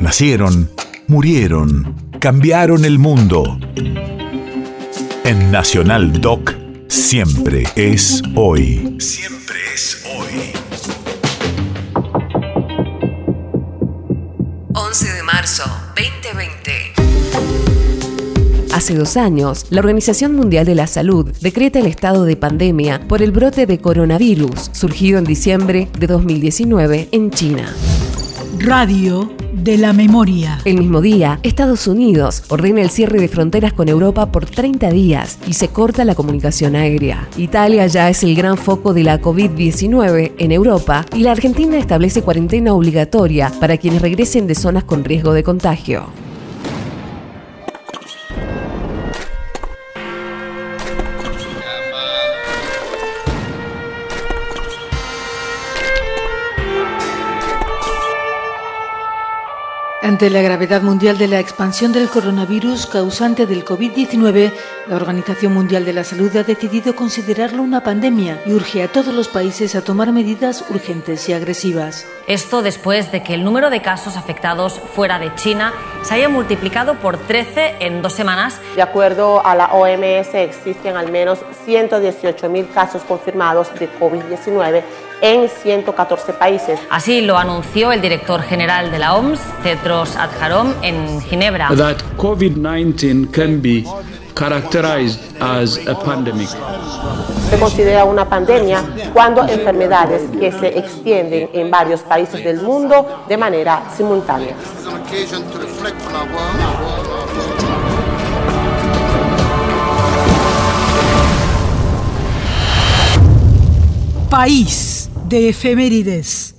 Nacieron, murieron, cambiaron el mundo. En Nacional Doc, siempre es hoy. Siempre es hoy. 11 de marzo, 2020. Hace dos años, la Organización Mundial de la Salud decreta el estado de pandemia por el brote de coronavirus surgido en diciembre de 2019 en China. Radio de la memoria. El mismo día, Estados Unidos ordena el cierre de fronteras con Europa por 30 días y se corta la comunicación aérea. Italia ya es el gran foco de la COVID-19 en Europa y la Argentina establece cuarentena obligatoria para quienes regresen de zonas con riesgo de contagio. Ante la gravedad mundial de la expansión del coronavirus causante del COVID-19, la Organización Mundial de la Salud ha decidido considerarlo una pandemia y urge a todos los países a tomar medidas urgentes y agresivas. Esto después de que el número de casos afectados fuera de China se haya multiplicado por 13 en dos semanas. De acuerdo a la OMS, existen al menos 118.000 casos confirmados de COVID-19 en 114 países. Así lo anunció el director general de la OMS, Tedros Adhanom, en Ginebra. That COVID-19 can be characterized as a pandemic. Se considera una pandemia cuando enfermedades que se extienden en varios países del mundo de manera simultánea. País de efemérides.